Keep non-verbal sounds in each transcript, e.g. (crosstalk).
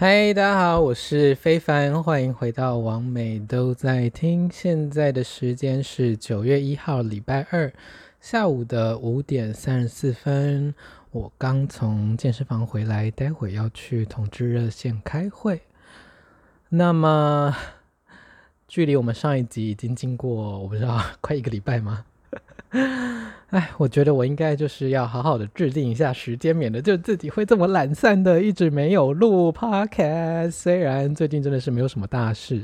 嗨，大家好，我是非凡，欢迎回到王美都在听。现在的时间是九月一号，礼拜二下午的五点三十四分。我刚从健身房回来，待会要去同志热线开会。那么，距离我们上一集已经经过我不知道 (laughs) 快一个礼拜吗？(laughs) 哎，我觉得我应该就是要好好的制定一下时间，免得就自己会这么懒散的一直没有录 podcast。虽然最近真的是没有什么大事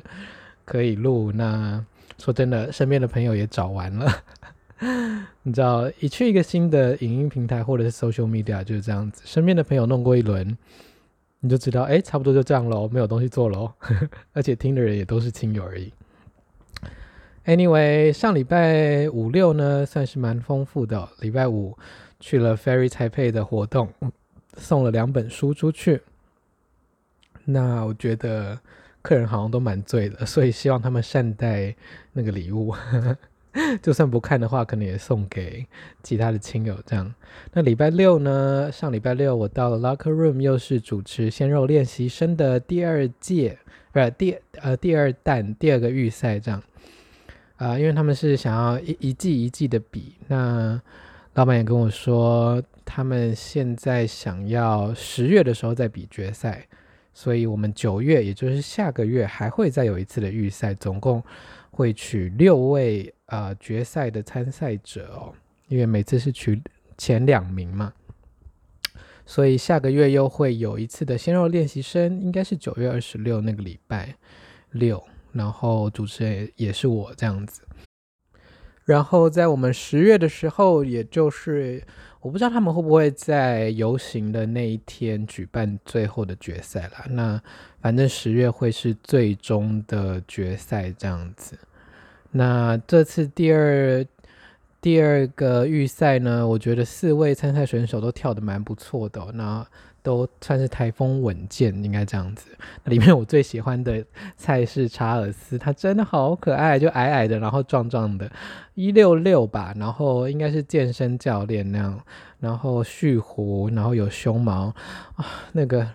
可以录，那说真的，身边的朋友也找完了。(laughs) 你知道，一去一个新的影音平台或者是 social media 就是这样子，身边的朋友弄过一轮，你就知道，哎，差不多就这样喽，没有东西做喽。(laughs) 而且听的人也都是亲友而已。Anyway，上礼拜五六呢，算是蛮丰富的。礼拜五去了 Fairy Taipei 的活动，送了两本书出去。那我觉得客人好像都蛮醉的，所以希望他们善待那个礼物。(laughs) 就算不看的话，可能也送给其他的亲友这样。那礼拜六呢？上礼拜六我到了 Locker Room，又是主持鲜肉练习生的第二届，不是第呃第二弹第二个预赛这样。啊、因为他们是想要一一季一季的比，那老板也跟我说，他们现在想要十月的时候再比决赛，所以我们九月，也就是下个月还会再有一次的预赛，总共会取六位啊、决赛的参赛者哦，因为每次是取前两名嘛，所以下个月又会有一次的鲜肉练习生，应该是九月二十六那个礼拜六。然后主持人也是我这样子，然后在我们十月的时候，也就是我不知道他们会不会在游行的那一天举办最后的决赛啦。那反正十月会是最终的决赛这样子。那这次第二第二个预赛呢，我觉得四位参赛选手都跳得蛮不错的。那都算是台风稳健，应该这样子。里面我最喜欢的菜是查尔斯，他真的好可爱，就矮矮的，然后壮壮的，一六六吧，然后应该是健身教练那样，然后蓄胡，然后有胸毛啊，那个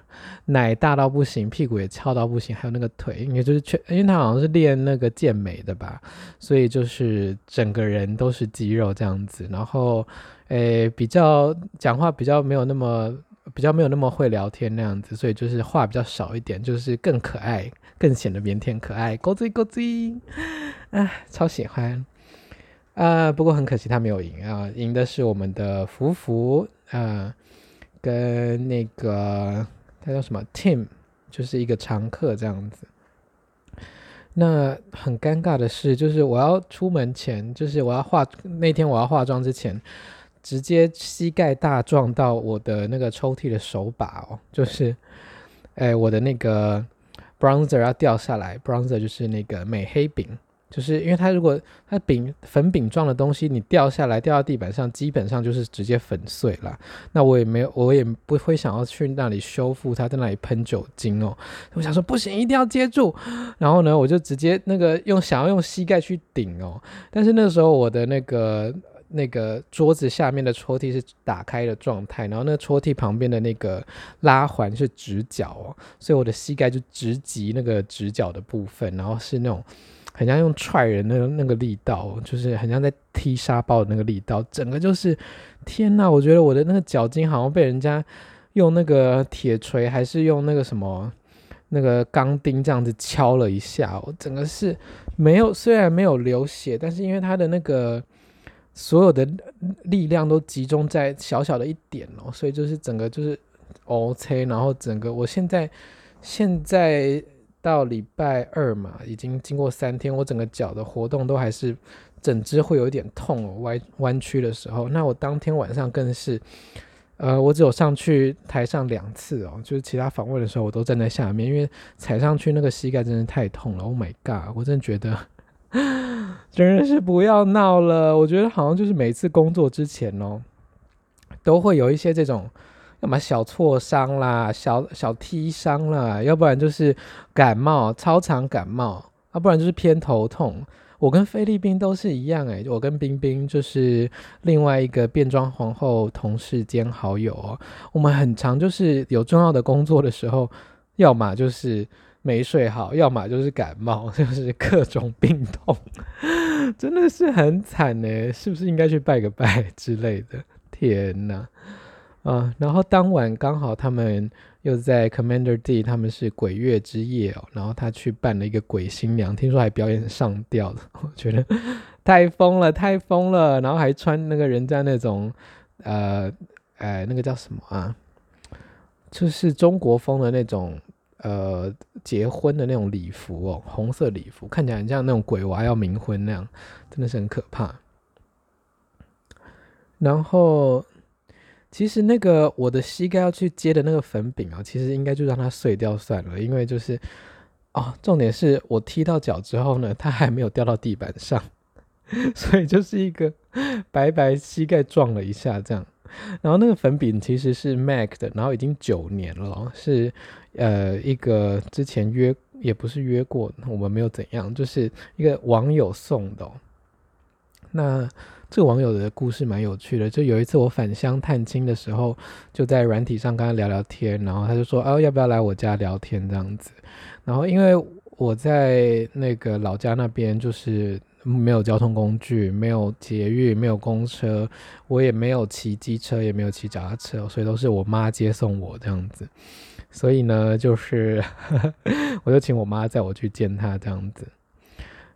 奶大到不行，屁股也翘到不行，还有那个腿，应该就是全，因为他好像是练那个健美的吧，所以就是整个人都是肌肉这样子，然后诶比较讲话比较没有那么。比较没有那么会聊天那样子，所以就是话比较少一点，就是更可爱，更显得腼腆可爱，勾追勾追，啊，超喜欢啊！不过很可惜他没有赢啊，赢的是我们的福福啊，跟那个他叫什么 Tim，就是一个常客这样子。那很尴尬的是，就是我要出门前，就是我要化那天我要化妆之前。直接膝盖大撞到我的那个抽屉的手把哦，(laughs) 就是，哎，我的那个 bronzer 要掉下来，bronzer 就是那个美黑饼，就是因为它如果它饼粉饼状的东西你掉下来掉到地板上，基本上就是直接粉碎了。那我也没有，我也不会想要去那里修复它，在那里喷酒精哦。我想说不行，一定要接住。然后呢，我就直接那个用想要用膝盖去顶哦，但是那时候我的那个。那个桌子下面的抽屉是打开的状态，然后那个抽屉旁边的那个拉环是直角哦，所以我的膝盖就直击那个直角的部分，然后是那种很像用踹人的那个力道，就是很像在踢沙包的那个力道，整个就是天呐，我觉得我的那个脚筋好像被人家用那个铁锤还是用那个什么那个钢钉这样子敲了一下，我整个是没有，虽然没有流血，但是因为它的那个。所有的力量都集中在小小的一点哦，所以就是整个就是 OK，然后整个我现在现在到礼拜二嘛，已经经过三天，我整个脚的活动都还是整只会有一点痛哦，弯弯曲的时候。那我当天晚上更是，呃，我只有上去台上两次哦，就是其他访问的时候我都站在下面，因为踩上去那个膝盖真的太痛了。Oh my god，我真的觉得。(laughs) 真的是不要闹了，我觉得好像就是每次工作之前哦，都会有一些这种，要么小挫伤啦，小小踢伤啦，要不然就是感冒，超常感冒，要不然就是偏头痛。我跟菲律宾都是一样诶、我跟冰冰就是另外一个变装皇后同事兼好友哦，我们很常就是有重要的工作的时候。要么就是没睡好，要么就是感冒，(laughs) 就是各种病痛，(laughs) 真的是很惨呢。是不是应该去拜个拜 (laughs) 之类的？天哪！啊，然后当晚刚好他们又在 Commander D，他们是鬼月之夜哦，然后他去扮了一个鬼新娘，听说还表演上吊的，我觉得太疯了，太疯了，然后还穿那个人家那种呃，哎，那个叫什么啊？就是中国风的那种呃结婚的那种礼服哦，红色礼服，看起来很像那种鬼娃要冥婚那样，真的是很可怕。然后。其实那个我的膝盖要去接的那个粉饼啊，其实应该就让它碎掉算了，因为就是哦，重点是我踢到脚之后呢，它还没有掉到地板上，(laughs) 所以就是一个白白膝盖撞了一下这样。然后那个粉饼其实是 MAC 的，然后已经九年了，是呃一个之前约也不是约过，我们没有怎样，就是一个网友送的。那。这个网友的故事蛮有趣的，就有一次我返乡探亲的时候，就在软体上跟他聊聊天，然后他就说：“哦，要不要来我家聊天这样子？”然后因为我在那个老家那边，就是没有交通工具，没有捷运，没有公车，我也没有骑机车，也没有骑脚踏车，所以都是我妈接送我这样子。所以呢，就是 (laughs) 我就请我妈载我去见他这样子。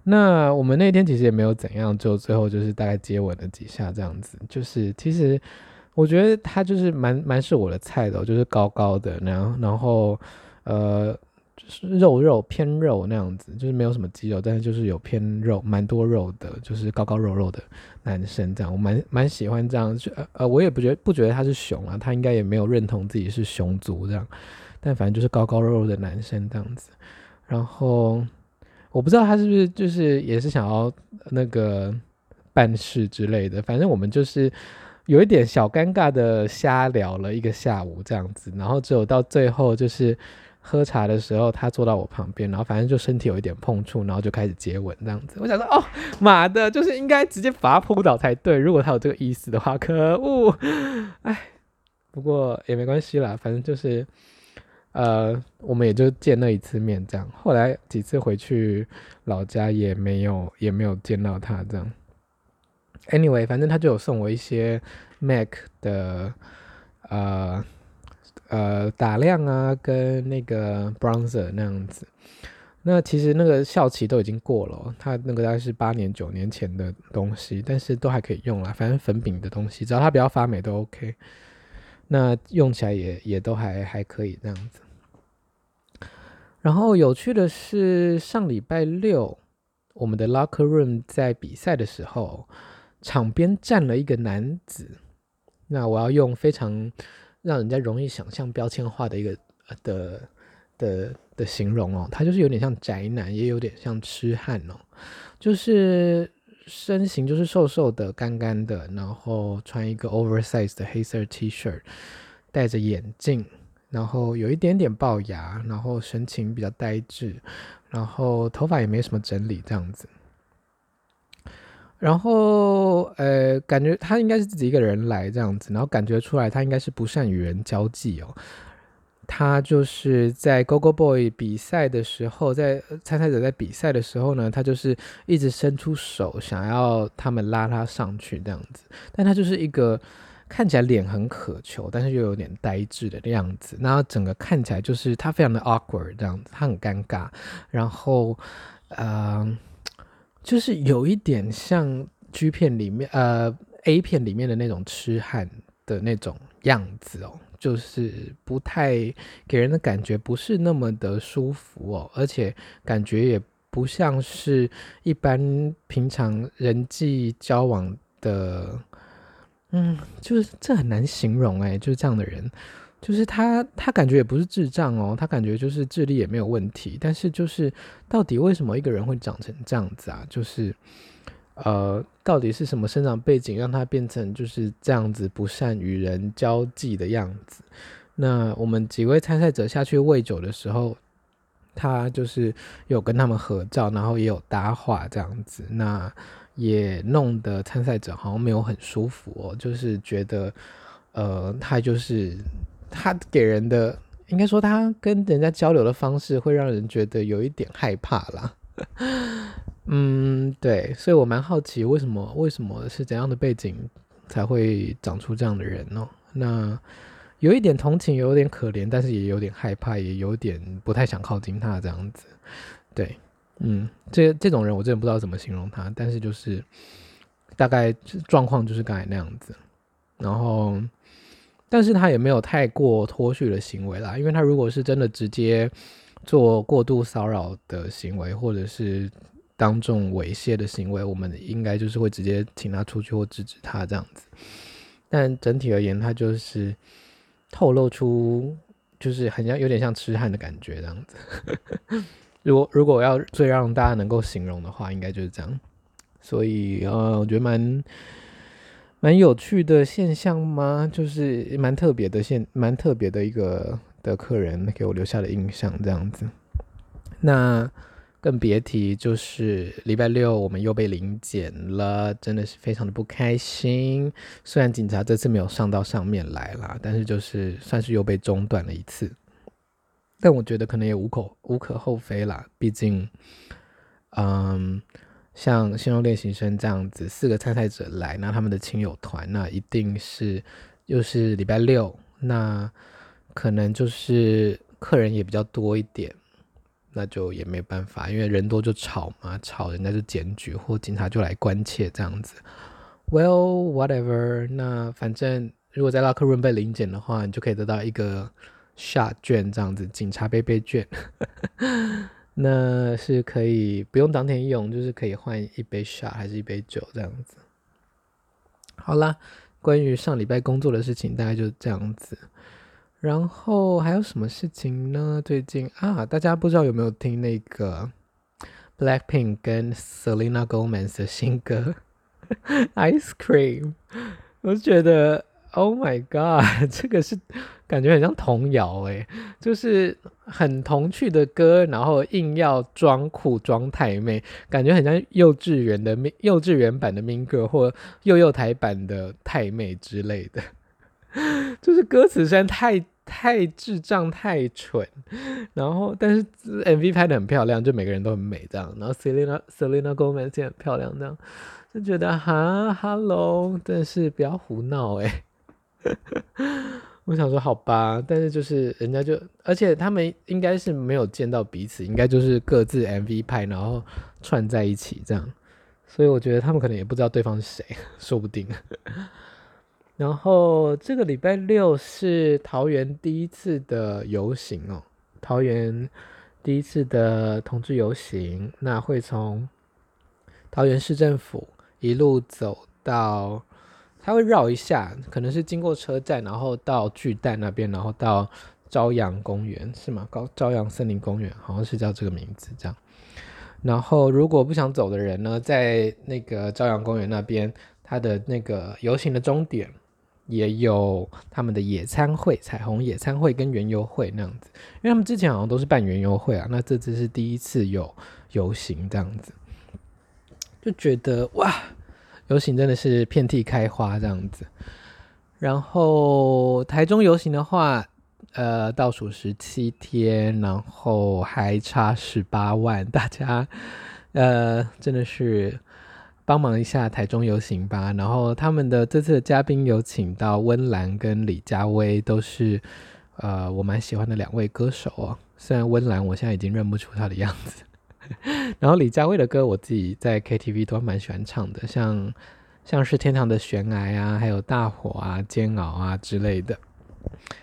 那我们那天其实也没有怎样，就最后就是大概接吻了几下这样子。就是其实我觉得他就是蛮蛮是我的菜的，就是高高的，然后然后呃就是肉肉偏肉那样子，就是没有什么肌肉，但是就是有偏肉，蛮多肉的，就是高高肉肉的男生这样。我蛮蛮喜欢这样，就呃我也不觉得不觉得他是熊啊，他应该也没有认同自己是熊族这样，但反正就是高高肉肉的男生这样子，然后。我不知道他是不是就是也是想要那个办事之类的，反正我们就是有一点小尴尬的瞎聊了一个下午这样子，然后只有到最后就是喝茶的时候，他坐到我旁边，然后反正就身体有一点碰触，然后就开始接吻这样子。我想说，哦妈的，就是应该直接把他扑倒才对，如果他有这个意思的话，可恶，哎，不过也没关系啦，反正就是。呃，我们也就见那一次面，这样。后来几次回去老家也没有，也没有见到他这样。Anyway，反正他就有送我一些 MAC 的呃呃打亮啊，跟那个 bronzer 那样子。那其实那个效期都已经过了，他那个大概是八年九年前的东西，但是都还可以用啦。反正粉饼的东西，只要它不要发霉都 OK。那用起来也也都还还可以这样子。然后有趣的是，上礼拜六我们的 locker room 在比赛的时候，场边站了一个男子。那我要用非常让人家容易想象标签化的一个的的的形容哦，他就是有点像宅男，也有点像痴汉哦，就是身形就是瘦瘦的、干干的，然后穿一个 oversize 的黑色 T 恤，戴着眼镜。然后有一点点龅牙，然后神情比较呆滞，然后头发也没什么整理这样子。然后呃，感觉他应该是自己一个人来这样子，然后感觉出来他应该是不善与人交际哦。他就是在 Gogo Boy 比赛的时候，在参赛者在比赛的时候呢，他就是一直伸出手想要他们拉他上去这样子，但他就是一个。看起来脸很渴求，但是又有点呆滞的样子。那整个看起来就是他非常的 awkward 这样子，他很尴尬。然后，呃，就是有一点像 G 片里面，呃，A 片里面的那种痴汉的那种样子哦，就是不太给人的感觉不是那么的舒服哦，而且感觉也不像是一般平常人际交往的。嗯，就是这很难形容哎，就是这样的人，就是他，他感觉也不是智障哦，他感觉就是智力也没有问题，但是就是到底为什么一个人会长成这样子啊？就是呃，到底是什么生长背景让他变成就是这样子不善与人交际的样子？那我们几位参赛者下去喂酒的时候，他就是有跟他们合照，然后也有搭话这样子。那。也弄得参赛者好像没有很舒服哦，就是觉得，呃，他就是他给人的应该说他跟人家交流的方式会让人觉得有一点害怕啦。(laughs) 嗯，对，所以我蛮好奇为什么为什么是怎样的背景才会长出这样的人呢？那有一点同情，有点可怜，但是也有点害怕，也有点不太想靠近他这样子。对，嗯，这这种人我真的不知道怎么形容他，但是就是大概状况就是刚才那样子。然后，但是他也没有太过脱序的行为啦，因为他如果是真的直接做过度骚扰的行为，或者是当众猥亵的行为，我们应该就是会直接请他出去或制止他这样子。但整体而言，他就是透露出就是很像有点像痴汉的感觉这样子。如果如果要最让大家能够形容的话，应该就是这样。所以呃，我觉得蛮。蛮有趣的现象吗？就是蛮特别的现，蛮特别的一个的客人给我留下的印象这样子。那更别提就是礼拜六我们又被临检了，真的是非常的不开心。虽然警察这次没有上到上面来啦，但是就是算是又被中断了一次。但我觉得可能也无可无可厚非啦，毕竟，嗯。像新肉练习生这样子，四个参赛者来，那他们的亲友团，那一定是又是礼拜六，那可能就是客人也比较多一点，那就也没办法，因为人多就吵嘛，吵人家就检举或警察就来关切这样子。Well, whatever，那反正如果在拉克润被临检的话，你就可以得到一个 shot 券这样子，警察杯杯卷。(laughs) 那是可以不用当天用，就是可以换一杯 shot 还是一杯酒这样子。好啦，关于上礼拜工作的事情大概就这样子。然后还有什么事情呢？最近啊，大家不知道有没有听那个 Blackpink 跟 Selena Gomez 的新歌 (laughs) Ice Cream，我觉得。Oh my god，(laughs) 这个是感觉很像童谣诶，就是很童趣的歌，然后硬要装酷装太妹，感觉很像幼稚园的幼稚园版的 Mean Girl 或幼幼台版的太妹之类的，(laughs) 就是歌词实在太太智障太蠢，然后但是 MV 拍得很漂亮，就每个人都很美这样，然后 Selena Selena Gomez 也很漂亮这样，就觉得哈 Hello，但是不要胡闹诶。(laughs) 我想说好吧，但是就是人家就，而且他们应该是没有见到彼此，应该就是各自 MV 拍，然后串在一起这样，所以我觉得他们可能也不知道对方是谁，说不定。(laughs) 然后这个礼拜六是桃园第一次的游行哦，桃园第一次的同志游行，那会从桃园市政府一路走到。他会绕一下，可能是经过车站，然后到巨蛋那边，然后到朝阳公园，是吗？高朝阳森林公园好像是叫这个名字，这样。然后如果不想走的人呢，在那个朝阳公园那边，他的那个游行的终点也有他们的野餐会，彩虹野餐会跟园游会那样子。因为他们之前好像都是办园游会啊，那这次是第一次有游行这样子，就觉得哇。游行真的是遍地开花这样子，然后台中游行的话，呃，倒数十七天，然后还差十八万，大家 (laughs) 呃真的是帮忙一下台中游行吧。然后他们的这次的嘉宾有请到温岚跟李佳薇，都是呃我蛮喜欢的两位歌手哦。虽然温岚我现在已经认不出他的样子。然后李佳薇的歌，我自己在 KTV 都蛮喜欢唱的，像像是天堂的悬崖啊，还有大火啊、煎熬啊之类的。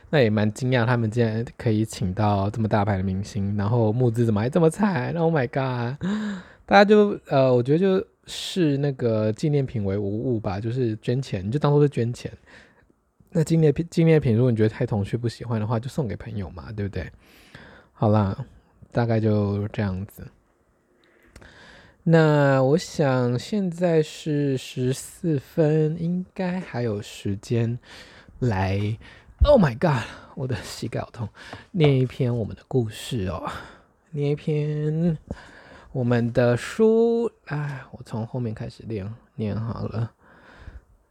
那也蛮惊讶，他们竟然可以请到这么大牌的明星，然后募资怎么还这么惨？Oh my god！大家就呃，我觉得就视那个纪念品为无物吧，就是捐钱，就当做是捐钱。那纪念品纪念品，如果你觉得太童趣不喜欢的话，就送给朋友嘛，对不对？好啦，大概就这样子。那我想现在是十四分，应该还有时间来。Oh my god，(laughs) 我的膝盖好痛！念一篇我们的故事哦，念一篇我们的书。哎，我从后面开始念，念好了。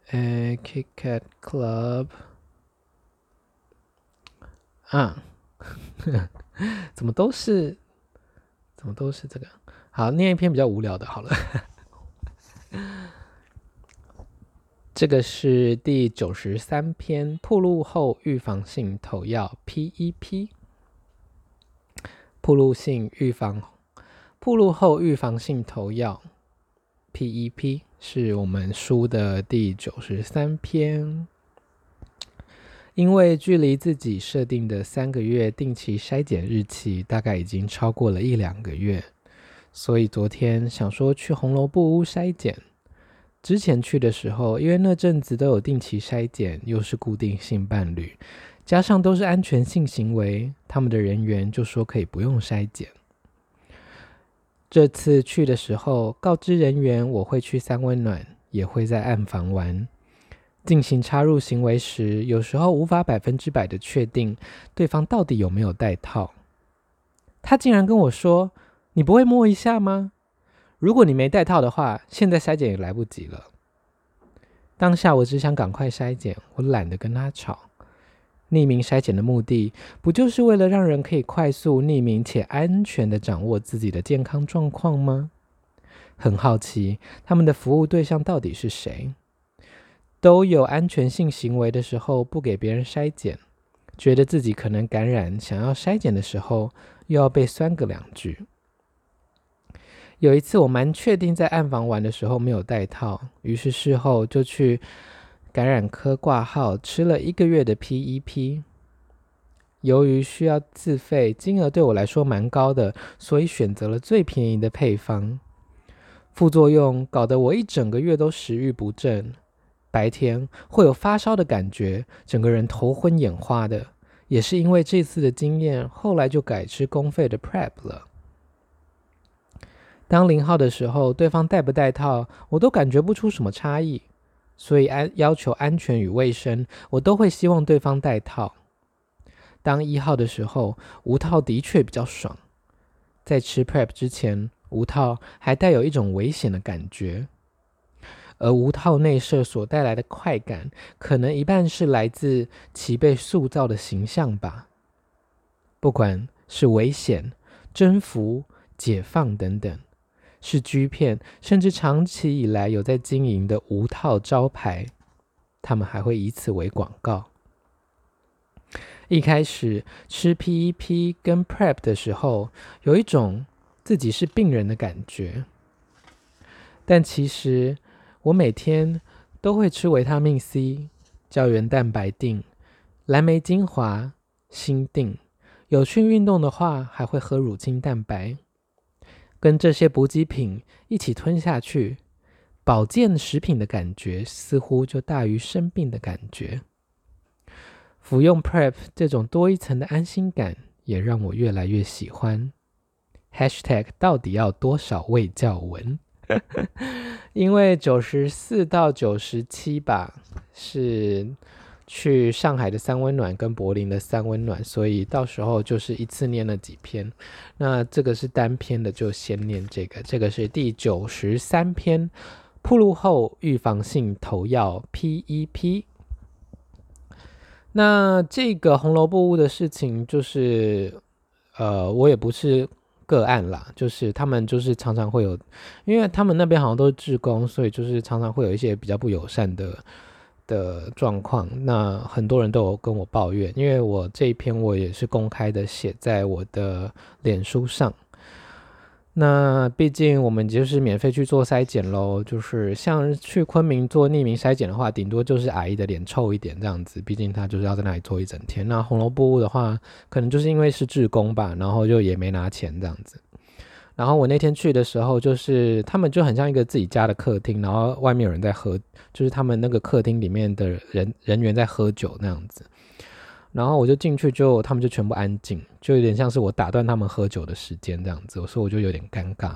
哎，Kit Kat Club 啊，(laughs) 怎么都是，怎么都是这个？好，念一篇比较无聊的，好了。(laughs) 这个是第九十三篇，暴露后预防性投药 （PEP）。暴露性预防，暴露后预防性投药 （PEP） 是我们书的第九十三篇。因为距离自己设定的三个月定期筛检日期大概已经超过了一两个月，所以昨天想说去红萝卜屋筛检。之前去的时候，因为那阵子都有定期筛检，又是固定性伴侣，加上都是安全性行为，他们的人员就说可以不用筛检。这次去的时候，告知人员我会去三温暖，也会在暗房玩。进行插入行为时，有时候无法百分之百的确定对方到底有没有戴套。他竟然跟我说：“你不会摸一下吗？”如果你没戴套的话，现在筛检也来不及了。当下我只想赶快筛检，我懒得跟他吵。匿名筛检的目的，不就是为了让人可以快速、匿名且安全地掌握自己的健康状况吗？很好奇，他们的服务对象到底是谁？都有安全性行为的时候不给别人筛检，觉得自己可能感染，想要筛检的时候又要被酸个两句。有一次，我蛮确定在暗房玩的时候没有戴套，于是事后就去感染科挂号，吃了一个月的 PEP。由于需要自费，金额对我来说蛮高的，所以选择了最便宜的配方。副作用搞得我一整个月都食欲不振，白天会有发烧的感觉，整个人头昏眼花的。也是因为这次的经验，后来就改吃公费的 PrEP 了。当零号的时候，对方戴不戴套，我都感觉不出什么差异，所以安要求安全与卫生，我都会希望对方戴套。当一号的时候，无套的确比较爽。在吃 PrEP 之前，无套还带有一种危险的感觉，而无套内射所带来的快感，可能一半是来自其被塑造的形象吧。不管是危险、征服、解放等等。是 G 片，甚至长期以来有在经营的无套招牌，他们还会以此为广告。一开始吃 PEP 跟 PrEP 的时候，有一种自己是病人的感觉，但其实我每天都会吃维他命 C、胶原蛋白定、蓝莓精华、锌定，有去运动的话，还会喝乳清蛋白。跟这些补给品一起吞下去，保健食品的感觉似乎就大于生病的感觉。服用 PrEP 这种多一层的安心感，也让我越来越喜欢。Hashtag 到底要多少位教文？(laughs) 因为九十四到九十七吧，是。去上海的三温暖跟柏林的三温暖，所以到时候就是一次念了几篇。那这个是单篇的，就先念这个。这个是第九十三篇，暴露后预防性投药 PEP。那这个红萝卜屋的事情，就是呃，我也不是个案啦，就是他们就是常常会有，因为他们那边好像都是志工，所以就是常常会有一些比较不友善的。的状况，那很多人都有跟我抱怨，因为我这一篇我也是公开的写在我的脸书上。那毕竟我们就是免费去做筛检喽，就是像去昆明做匿名筛检的话，顶多就是阿姨的脸臭一点这样子，毕竟他就是要在那里做一整天。那红萝卜屋的话，可能就是因为是志工吧，然后就也没拿钱这样子。然后我那天去的时候，就是他们就很像一个自己家的客厅，然后外面有人在喝，就是他们那个客厅里面的人人员在喝酒那样子。然后我就进去就，就他们就全部安静，就有点像是我打断他们喝酒的时间这样子，所以我就有点尴尬。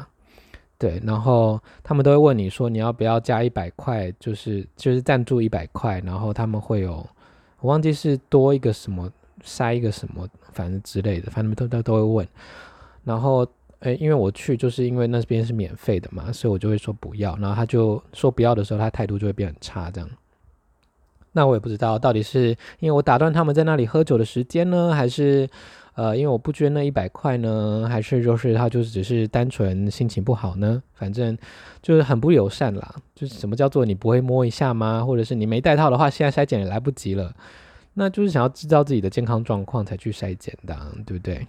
对，然后他们都会问你说你要不要加一百块，就是就是赞助一百块，然后他们会有我忘记是多一个什么塞一个什么，反正之类的，反正都都都会问，然后。诶，因为我去就是因为那边是免费的嘛，所以我就会说不要。然后他就说不要的时候，他态度就会变很差，这样。那我也不知道到底是因为我打断他们在那里喝酒的时间呢，还是呃，因为我不捐那一百块呢，还是就是他就是只是单纯心情不好呢？反正就是很不友善啦。就是什么叫做你不会摸一下吗？或者是你没戴套的话，现在筛检也来不及了。那就是想要知道自己的健康状况才去筛检的，对不对？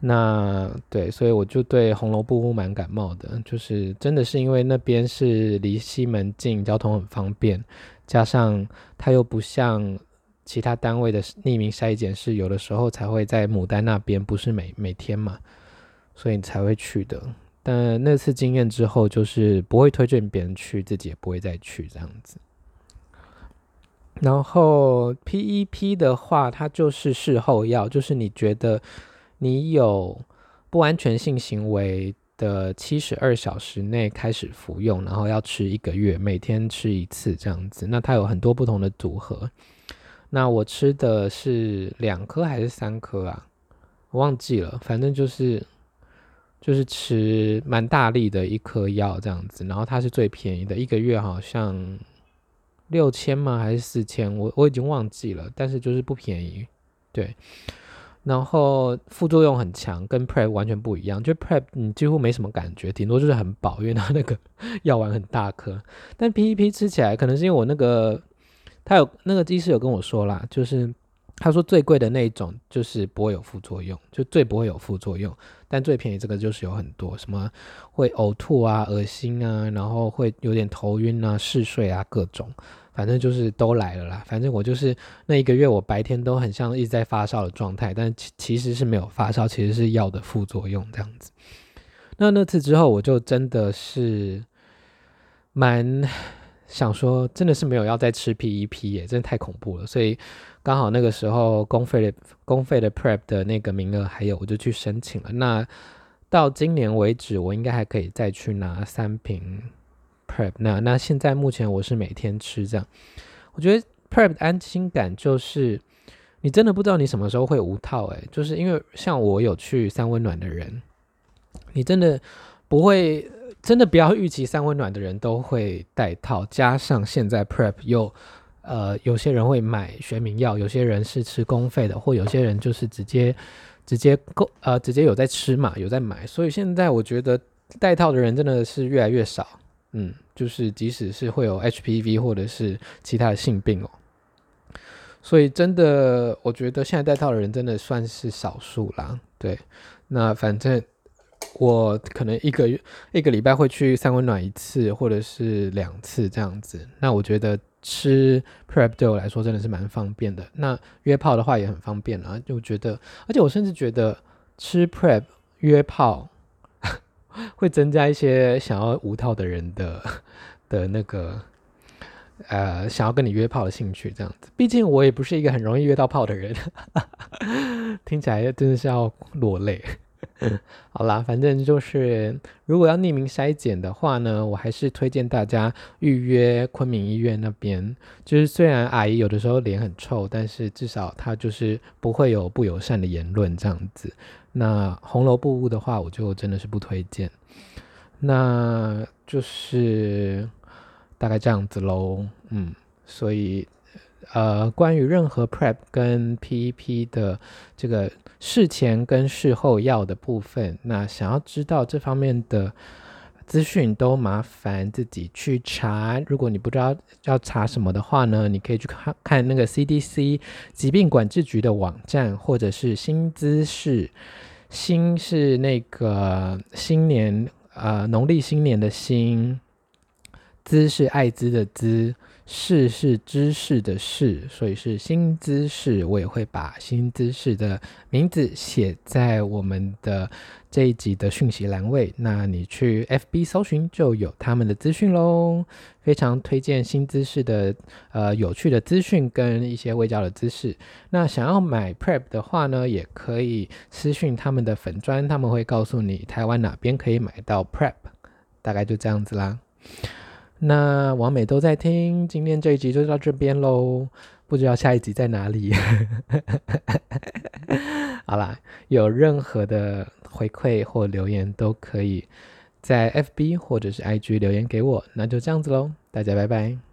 那对，所以我就对红楼部屋蛮感冒的，就是真的是因为那边是离西门近，交通很方便，加上它又不像。其他单位的匿名筛检是有的时候才会在牡丹那边，不是每每天嘛，所以你才会去的。但那次经验之后，就是不会推荐别人去，自己也不会再去这样子。然后 PEP 的话，它就是事后药，就是你觉得你有不安全性行为的七十二小时内开始服用，然后要吃一个月，每天吃一次这样子。那它有很多不同的组合。那我吃的是两颗还是三颗啊？我忘记了，反正就是就是吃蛮大力的一颗药这样子，然后它是最便宜的，一个月好像六千吗？还是四千？我我已经忘记了，但是就是不便宜，对。然后副作用很强，跟 Prep 完全不一样，就 Prep 你几乎没什么感觉，顶多就是很饱，因为它那个 (laughs) 药丸很大颗。但 PEP 吃起来，可能是因为我那个。他有那个医师有跟我说啦，就是他说最贵的那一种就是不会有副作用，就最不会有副作用，但最便宜这个就是有很多什么会呕吐啊、恶心啊，然后会有点头晕啊、嗜睡啊，各种，反正就是都来了啦。反正我就是那一个月，我白天都很像一直在发烧的状态，但其其实是没有发烧，其实是药的副作用这样子。那那次之后，我就真的是蛮。想说真的是没有要再吃 PEP 耶，真的太恐怖了。所以刚好那个时候公费的公费的 Prep 的那个名额还有，我就去申请了。那到今年为止，我应该还可以再去拿三瓶那那现在目前我是每天吃这样。我觉得 Prep 安心感就是你真的不知道你什么时候会无套诶，就是因为像我有去三温暖的人，你真的不会。真的不要预期三温暖的人都会带套，加上现在 Prep 又，呃，有些人会买学名药，有些人是吃公费的，或有些人就是直接直接购，呃，直接有在吃嘛，有在买，所以现在我觉得带套的人真的是越来越少，嗯，就是即使是会有 HPV 或者是其他的性病哦，所以真的我觉得现在戴套的人真的算是少数啦，对，那反正。我可能一个月一个礼拜会去三温暖一次，或者是两次这样子。那我觉得吃 Prep 对我来说真的是蛮方便的。那约炮的话也很方便啊，就觉得，而且我甚至觉得吃 Prep 约炮会增加一些想要无套的人的的那个呃想要跟你约炮的兴趣这样子。毕竟我也不是一个很容易约到炮的人，(laughs) 听起来真的是要落泪。(laughs) 好啦，反正就是，如果要匿名筛检的话呢，我还是推荐大家预约昆明医院那边。就是虽然阿姨有的时候脸很臭，但是至少她就是不会有不友善的言论这样子。那红楼布屋的话，我就真的是不推荐。那就是大概这样子喽。嗯，所以。呃，关于任何 PrEP 跟 PEP 的这个事前跟事后要的部分，那想要知道这方面的资讯，都麻烦自己去查。如果你不知道要查什么的话呢，你可以去看看那个 CDC 疾病管制局的网站，或者是新姿势，新是那个新年，呃，农历新年的新，姿是艾滋的滋。势是知识的识，所以是新姿势。我也会把新姿势的名字写在我们的这一集的讯息栏位。那你去 FB 搜寻就有他们的资讯喽。非常推荐新姿势的呃有趣的资讯跟一些未教的知识。那想要买 Prep 的话呢，也可以私讯他们的粉专，他们会告诉你台湾哪边可以买到 Prep。大概就这样子啦。那王美都在听，今天这一集就到这边喽，不知道下一集在哪里。(laughs) 好啦，有任何的回馈或留言都可以在 FB 或者是 IG 留言给我，那就这样子喽，大家拜拜。